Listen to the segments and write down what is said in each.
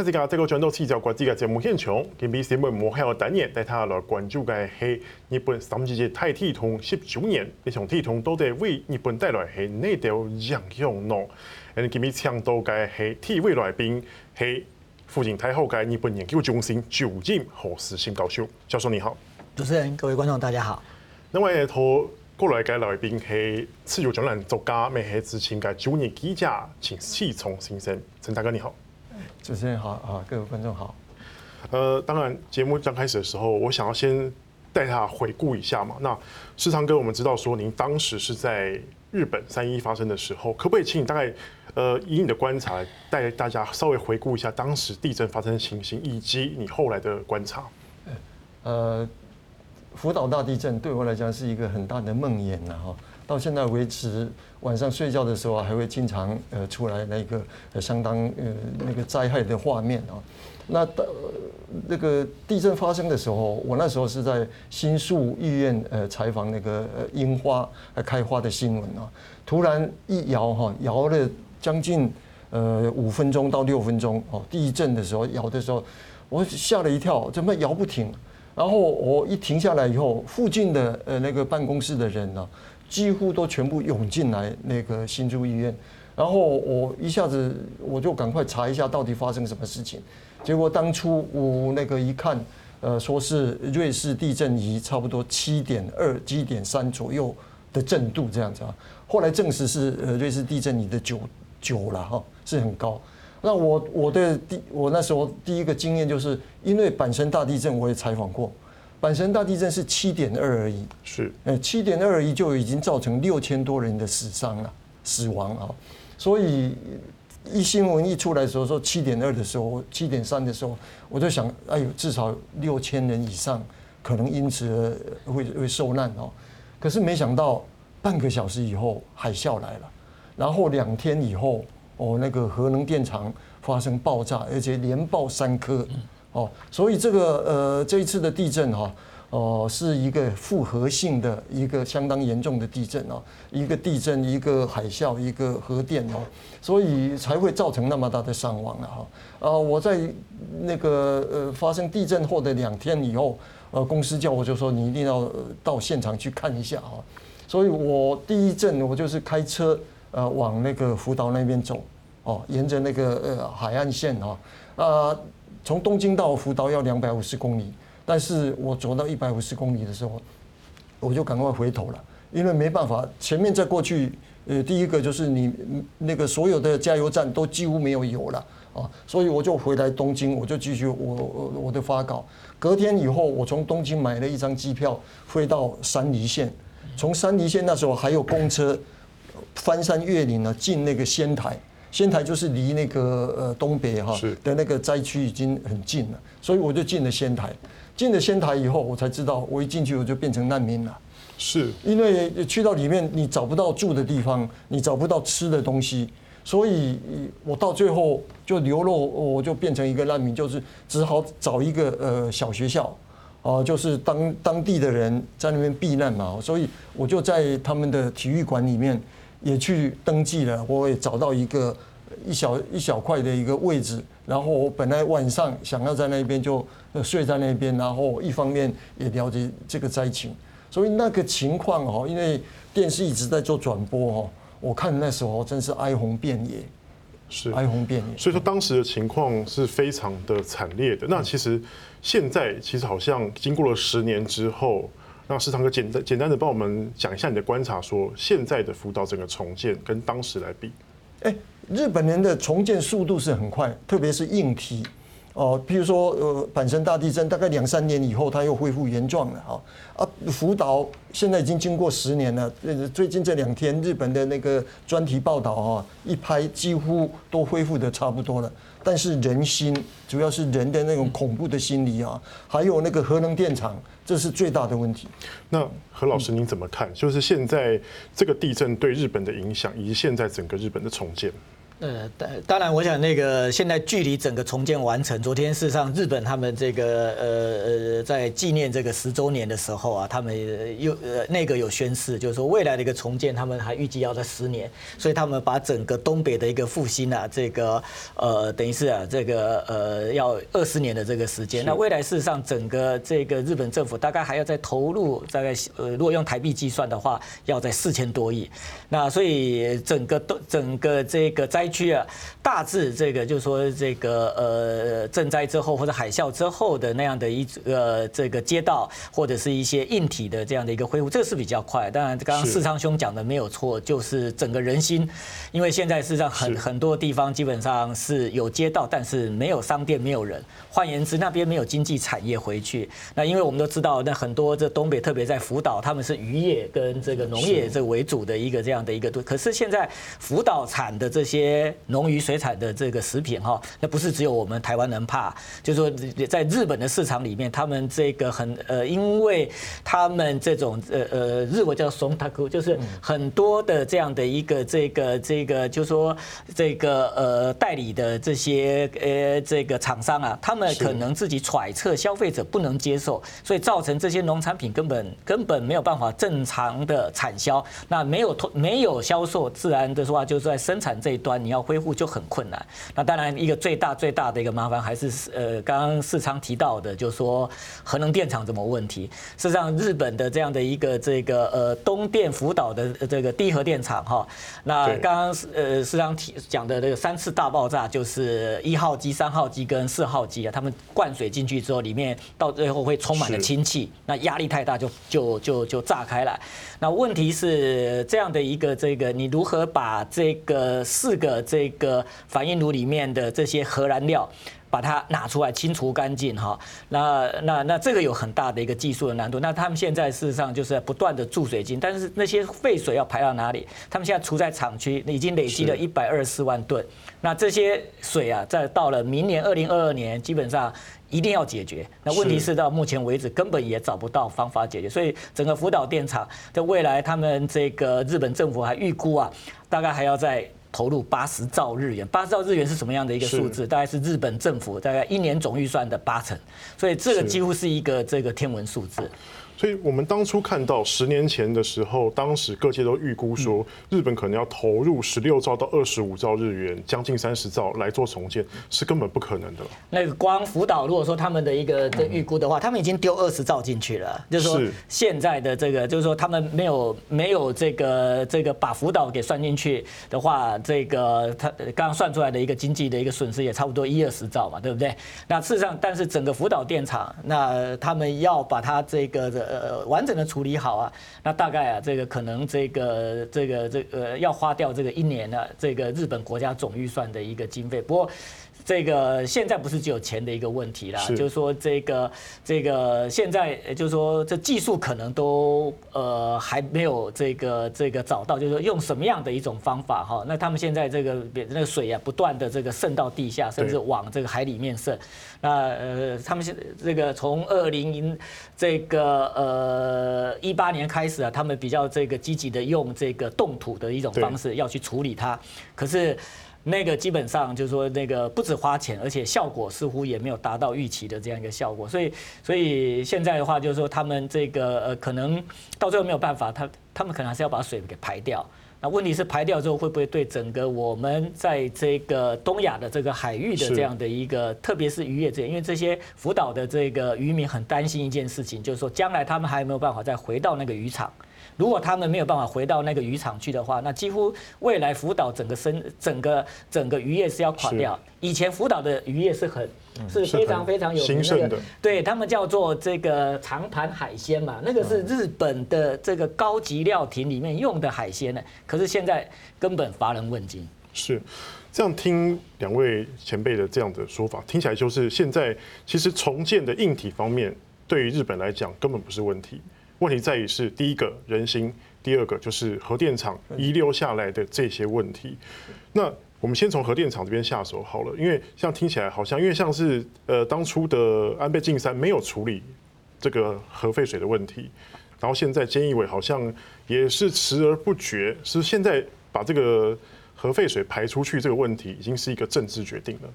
开始讲这个转到气象国际嘅节目现场，今日新闻幕后单元带大家来关注嘅系日本三十届太铁通十九年，呢场铁通到底为日本带来系哪条影响呢？诶，今日请到嘅系铁位来宾系复兴大学嘅日本研究中心主任何时新教授，教授你好。主持人、各位观众大家好。另外一头过来嘅来宾系自由专栏作家，咩系知情嘅专业记者陈启聪先生，陈大哥你好。主持人好啊，各位观众好。呃，当然节目刚开始的时候，我想要先带他回顾一下嘛。那世昌哥，我们知道说您当时是在日本三一发生的时候，可不可以请你大概呃以你的观察带大家稍微回顾一下当时地震发生的情形，以及你后来的观察？呃，福岛大地震对我来讲是一个很大的梦魇呐哈。到现在为止，晚上睡觉的时候还会经常呃出来那个相当呃那个灾害的画面啊。那到那个地震发生的时候，我那时候是在新宿医院呃采访那个樱花开花的新闻啊。突然一摇哈，摇了将近呃五分钟到六分钟哦。地震的时候摇的时候，我吓了一跳，怎么摇不停？然后我一停下来以后，附近的呃那个办公室的人呢？几乎都全部涌进来那个新竹医院，然后我一下子我就赶快查一下到底发生什么事情，结果当初我那个一看，呃，说是瑞士地震仪差不多七点二、七点三左右的震度这样子啊，后来证实是呃瑞士地震仪的九九了哈，是很高。那我我的第我那时候第一个经验就是因为阪神大地震我也采访过。阪神大地震是七点二而已，是，呃，七点二而已就已经造成六千多人的死伤了，死亡啊，所以一新闻一出来的时候说七点二的时候，七点三的时候，我就想，哎呦，至少六千人以上可能因此会会受难哦，可是没想到半个小时以后海啸来了，然后两天以后，哦，那个核能电厂发生爆炸，而且连爆三颗。哦，所以这个呃，这一次的地震哈，哦，是一个复合性的一个相当严重的地震哦，一个地震，一个海啸，一个核电哦，所以才会造成那么大的伤亡了哈。啊，我在那个呃发生地震后的两天以后，呃，公司叫我就说你一定要到现场去看一下哈。所以我第一阵我就是开车呃往那个福岛那边走哦，沿着那个呃海岸线哈啊。从东京到福岛要两百五十公里，但是我走到一百五十公里的时候，我就赶快回头了，因为没办法，前面再过去，呃，第一个就是你那个所有的加油站都几乎没有油了啊，所以我就回来东京，我就继续我我的发稿。隔天以后，我从东京买了一张机票飞到山梨县，从山梨县那时候还有公车翻山越岭呢，进那个仙台。仙台就是离那个呃东北哈的那个灾区已经很近了，所以我就进了仙台。进了仙台以后，我才知道我一进去我就变成难民了。是，因为去到里面你找不到住的地方，你找不到吃的东西，所以我到最后就流落，我就变成一个难民，就是只好找一个呃小学校，啊，就是当当地的人在那边避难嘛，所以我就在他们的体育馆里面。也去登记了，我也找到一个一小一小块的一个位置，然后我本来晚上想要在那边就睡在那边，然后一方面也了解这个灾情，所以那个情况哦，因为电视一直在做转播哦，我看那时候真是哀鸿遍野，是哀鸿遍野。所以说当时的情况是非常的惨烈的。那其实现在其实好像经过了十年之后。那石堂哥简单简单的帮我们讲一下你的观察，说现在的福岛整个重建跟当时来比，哎，日本人的重建速度是很快，特别是硬体，哦，譬如说呃阪神大地震，大概两三年以后它又恢复原状了哈，啊福岛现在已经经过十年了，最近这两天日本的那个专题报道哈，一拍几乎都恢复的差不多了。但是人心，主要是人的那种恐怖的心理啊，还有那个核能电厂，这是最大的问题。那何老师您怎么看？就是现在这个地震对日本的影响，以及现在整个日本的重建。呃，当当然，我想那个现在距离整个重建完成，昨天事实上日本他们这个呃呃在纪念这个十周年的时候啊，他们又呃那个有宣誓，就是说未来的一个重建，他们还预计要在十年，所以他们把整个东北的一个复兴啊，这个呃等于是啊这个呃要二十年的这个时间。那未来事实上整个这个日本政府大概还要再投入大概呃如果用台币计算的话，要在四千多亿。那所以整个都整个这个灾区啊，大致这个就是说这个呃震灾之后或者海啸之后的那样的一呃这个街道或者是一些硬体的这样的一个恢复，这个是比较快。当然，刚刚四昌兄讲的没有错，就是整个人心，因为现在事实上很很多地方基本上是有街道，但是没有商店，没有人。换言之，那边没有经济产业回去。那因为我们都知道，那很多这东北，特别在福岛，他们是渔业跟这个农业这个为主的一个这样的一个。可是现在福岛产的这些农渔水产的这个食品哈，那不是只有我们台湾人怕，就是说在日本的市场里面，他们这个很呃，因为他们这种呃呃日文叫松塔库，就是很多的这样的一个这个这个，就是说这个呃代理的这些呃这个厂商啊，他们。可能自己揣测消费者不能接受，所以造成这些农产品根本根本没有办法正常的产销。那没有通没有销售，自然的话就是在生产这一端你要恢复就很困难。那当然一个最大最大的一个麻烦还是呃刚刚世昌提到的，就是说核能电厂怎么问题。事实上日本的这样的一个这个呃东电福岛的这个低核电厂哈，那刚刚呃世昌提讲的这个三次大爆炸就是一号机、三号机跟四号机啊。他们灌水进去之后，里面到最后会充满了氢气，那压力太大就就就就炸开来。那问题是这样的一个这个，你如何把这个四个这个反应炉里面的这些核燃料？把它拿出来清除干净哈，那那那这个有很大的一个技术的难度。那他们现在事实上就是不断的注水金，但是那些废水要排到哪里？他们现在储在厂区，已经累积了一百二十四万吨。那这些水啊，在到了明年二零二二年，基本上一定要解决。那问题是到目前为止根本也找不到方法解决。所以整个福岛电厂在未来，他们这个日本政府还预估啊，大概还要在。投入八十兆日元，八十兆日元是什么样的一个数字？大概是日本政府大概一年总预算的八成，所以这个几乎是一个这个天文数字。所以我们当初看到十年前的时候，当时各界都预估说，日本可能要投入十六兆到二十五兆日元，将近三十兆来做重建，是根本不可能的。那个光福岛，如果说他们的一个的预估的话，他们已经丢二十兆进去了，就是说现在的这个，就是说他们没有没有这个这个把福岛给算进去的话，这个他刚刚算出来的一个经济的一个损失也差不多一二十兆嘛，对不对？那事实上，但是整个福岛电厂，那他们要把它这个的。呃，完整的处理好啊，那大概啊，这个可能这个这个这个要花掉这个一年的这个日本国家总预算的一个经费。不过。这个现在不是只有钱的一个问题啦，就是说这个这个现在就是说这技术可能都呃还没有这个这个找到，就是说用什么样的一种方法哈？那他们现在这个那个水啊不断的这个渗到地下，甚至往这个海里面渗。那呃他们现在这个从二零这个呃一八年开始啊，他们比较这个积极的用这个冻土的一种方式要去处理它，可是。那个基本上就是说，那个不止花钱，而且效果似乎也没有达到预期的这样一个效果。所以，所以现在的话，就是说他们这个呃，可能到最后没有办法，他他们可能还是要把水给排掉。那问题是排掉之后，会不会对整个我们在这个东亚的这个海域的这样的一个，特别是渔业这，因为这些福岛的这个渔民很担心一件事情，就是说将来他们还有没有办法再回到那个渔场。如果他们没有办法回到那个渔场去的话，那几乎未来福岛整个生整个整个渔业是要垮掉。以前福岛的渔业是很是非常非常有名的，对他们叫做这个长盘海鲜嘛，那个是日本的这个高级料亭里面用的海鲜呢。可是现在根本乏人问津。是这样，听两位前辈的这样的说法，听起来就是现在其实重建的硬体方面，对于日本来讲根本不是问题。问题在于是第一个人心，第二个就是核电厂遗留下来的这些问题。那我们先从核电厂这边下手好了，因为像听起来好像，因为像是呃当初的安倍晋三没有处理这个核废水的问题，然后现在菅义伟好像也是迟而不决，是现在把这个核废水排出去这个问题已经是一个政治决定了。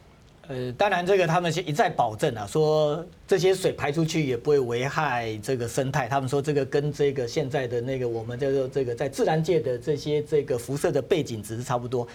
呃，当然这个他们是一再保证啊，说。这些水排出去也不会危害这个生态。他们说这个跟这个现在的那个我们叫做这个在自然界的这些这个辐射的背景值是差不多。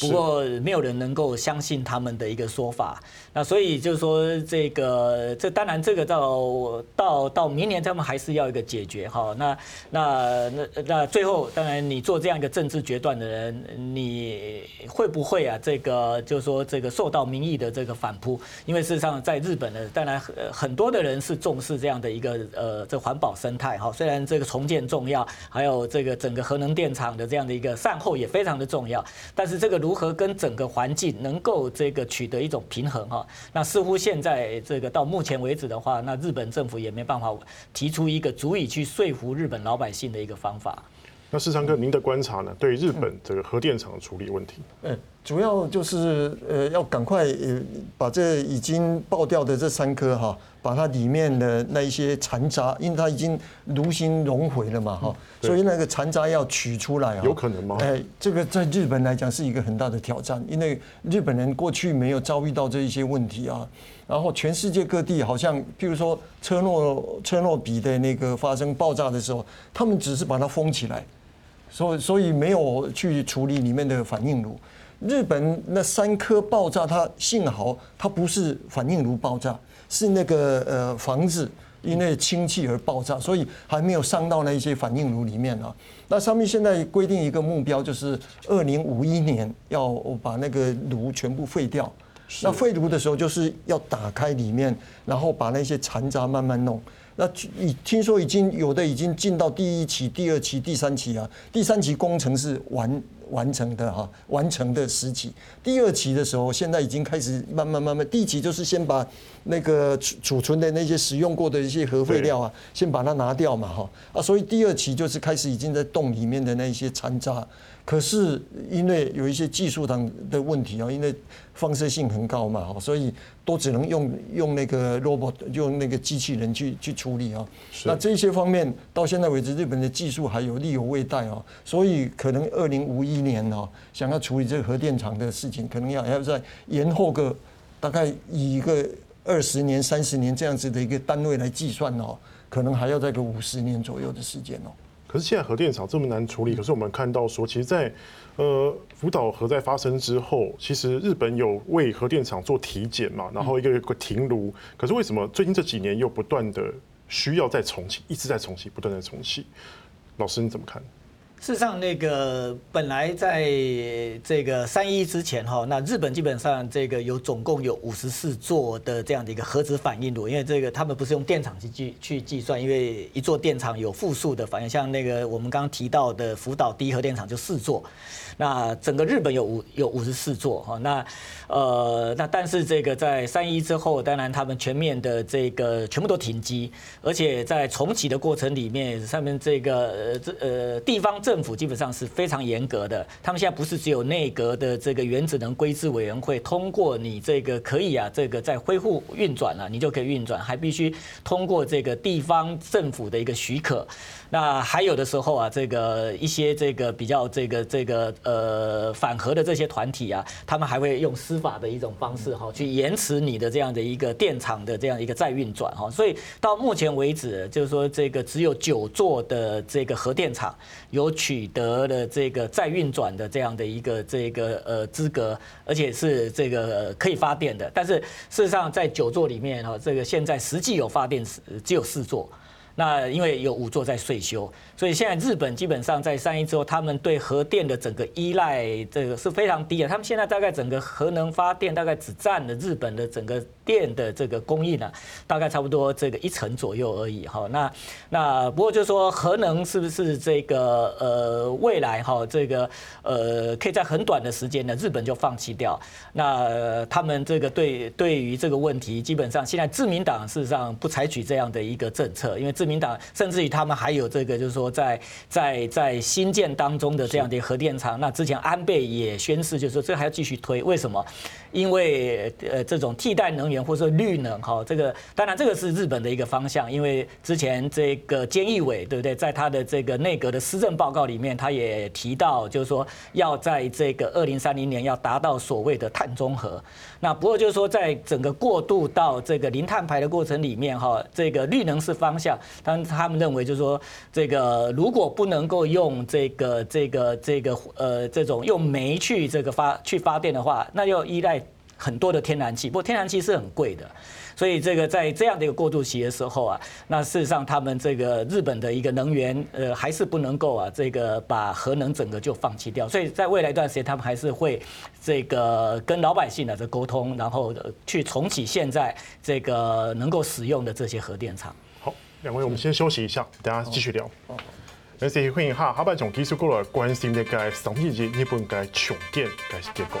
不过没有人能够相信他们的一个说法。那所以就是说这个这当然这个到到到明年他们还是要一个解决哈。那那那那最后当然你做这样一个政治决断的人，你会不会啊这个就是说这个受到民意的这个反扑？因为事实上在日本呢，当然呃。很多的人是重视这样的一个呃，这环保生态哈。虽然这个重建重要，还有这个整个核能电厂的这样的一个善后也非常的重要，但是这个如何跟整个环境能够这个取得一种平衡哈？那似乎现在这个到目前为止的话，那日本政府也没办法提出一个足以去说服日本老百姓的一个方法。那世昌哥，您的观察呢？对日本这个核电厂的处理问题？嗯，主要就是呃，要赶快呃把这已经爆掉的这三颗哈，把它里面的那一些残渣，因为它已经炉心熔毁了嘛哈，所以那个残渣要取出来啊。有可能吗？哎，这个在日本来讲是一个很大的挑战，因为日本人过去没有遭遇到这一些问题啊。然后全世界各地好像，譬如说车诺车诺比的那个发生爆炸的时候，他们只是把它封起来。所以，所以没有去处理里面的反应炉。日本那三颗爆炸，它幸好它不是反应炉爆炸，是那个呃房子因为氢气而爆炸，所以还没有伤到那一些反应炉里面啊。那上面现在规定一个目标，就是二零五一年要把那个炉全部废掉。那废炉的时候，就是要打开里面，然后把那些残渣慢慢弄。那已听说已经有的已经进到第一期、第二期、第三期啊，第三期工程是完完成的哈，完成的时期。第二期的时候，现在已经开始慢慢慢慢。第一期就是先把那个储储存的那些使用过的一些核废料啊，先把它拿掉嘛哈啊，所以第二期就是开始已经在洞里面的那些残渣。可是因为有一些技术上的问题啊，因为放射性很高嘛，所以都只能用用那个 robot，用那个机器人去去处理啊。那这些方面到现在为止，日本的技术还有力有未逮啊，所以可能二零五一年哦，想要处理这个核电厂的事情，可能要还要再延后个大概以一个二十年、三十年这样子的一个单位来计算哦，可能还要再个五十年左右的时间哦。可是现在核电厂这么难处理，可是我们看到说，其实在，在呃福岛核灾发生之后，其实日本有为核电厂做体检嘛，然后一个一个停炉。可是为什么最近这几年又不断的需要再重启，一直在重启，不断的重启？老师你怎么看？事实上，那个本来在这个三一之前哈，那日本基本上这个有总共有五十四座的这样的一个核子反应炉，因为这个他们不是用电厂去计去计算，因为一座电厂有复数的反应，像那个我们刚刚提到的福岛第一核电厂就四座。那整个日本有五有五十四座哈，那呃那但是这个在三一之后，当然他们全面的这个全部都停机，而且在重启的过程里面，上面这个呃这呃地方政政府基本上是非常严格的，他们现在不是只有内阁的这个原子能规制委员会通过你这个可以啊，这个在恢复运转了，你就可以运转，还必须通过这个地方政府的一个许可。那还有的时候啊，这个一些这个比较这个这个呃反核的这些团体啊，他们还会用司法的一种方式哈，去延迟你的这样的一个电厂的这样一个再运转哈。所以到目前为止，就是说这个只有九座的这个核电厂有取得了这个再运转的这样的一个这个呃资格，而且是这个可以发电的。但是事实上，在九座里面哈，这个现在实际有发电只有四座。那因为有五座在税修，所以现在日本基本上在三一之后，他们对核电的整个依赖这个是非常低的。他们现在大概整个核能发电大概只占了日本的整个电的这个供应呢，大概差不多这个一成左右而已哈。那那不过就是说核能是不是这个呃未来哈这个呃可以在很短的时间呢日本就放弃掉？那他们这个对对于这个问题，基本上现在自民党事实上不采取这样的一个政策，因为自民党甚至于他们还有这个，就是说在在在新建当中的这样的核电厂，那之前安倍也宣示，就是说这还要继续推。为什么？因为呃这种替代能源。或者说绿能哈，这个当然这个是日本的一个方向，因为之前这个菅义伟对不对，在他的这个内阁的施政报告里面，他也提到就是说要在这个二零三零年要达到所谓的碳中和。那不过就是说在整个过渡到这个零碳排的过程里面哈，这个绿能是方向，但他们认为就是说这个如果不能够用这个这个这个呃这种用煤去这个发去发电的话，那要依赖。很多的天然气，不过天然气是很贵的，所以这个在这样的一个过渡期的时候啊，那事实上他们这个日本的一个能源呃还是不能够啊，这个把核能整个就放弃掉，所以在未来一段时间，他们还是会这个跟老百姓的这沟通，然后去重启现在这个能够使用的这些核电厂。好，两位我们先休息一下，等下继续聊。那是欢迎哈，下半场继续过来关心的个三日日本个重建个结构。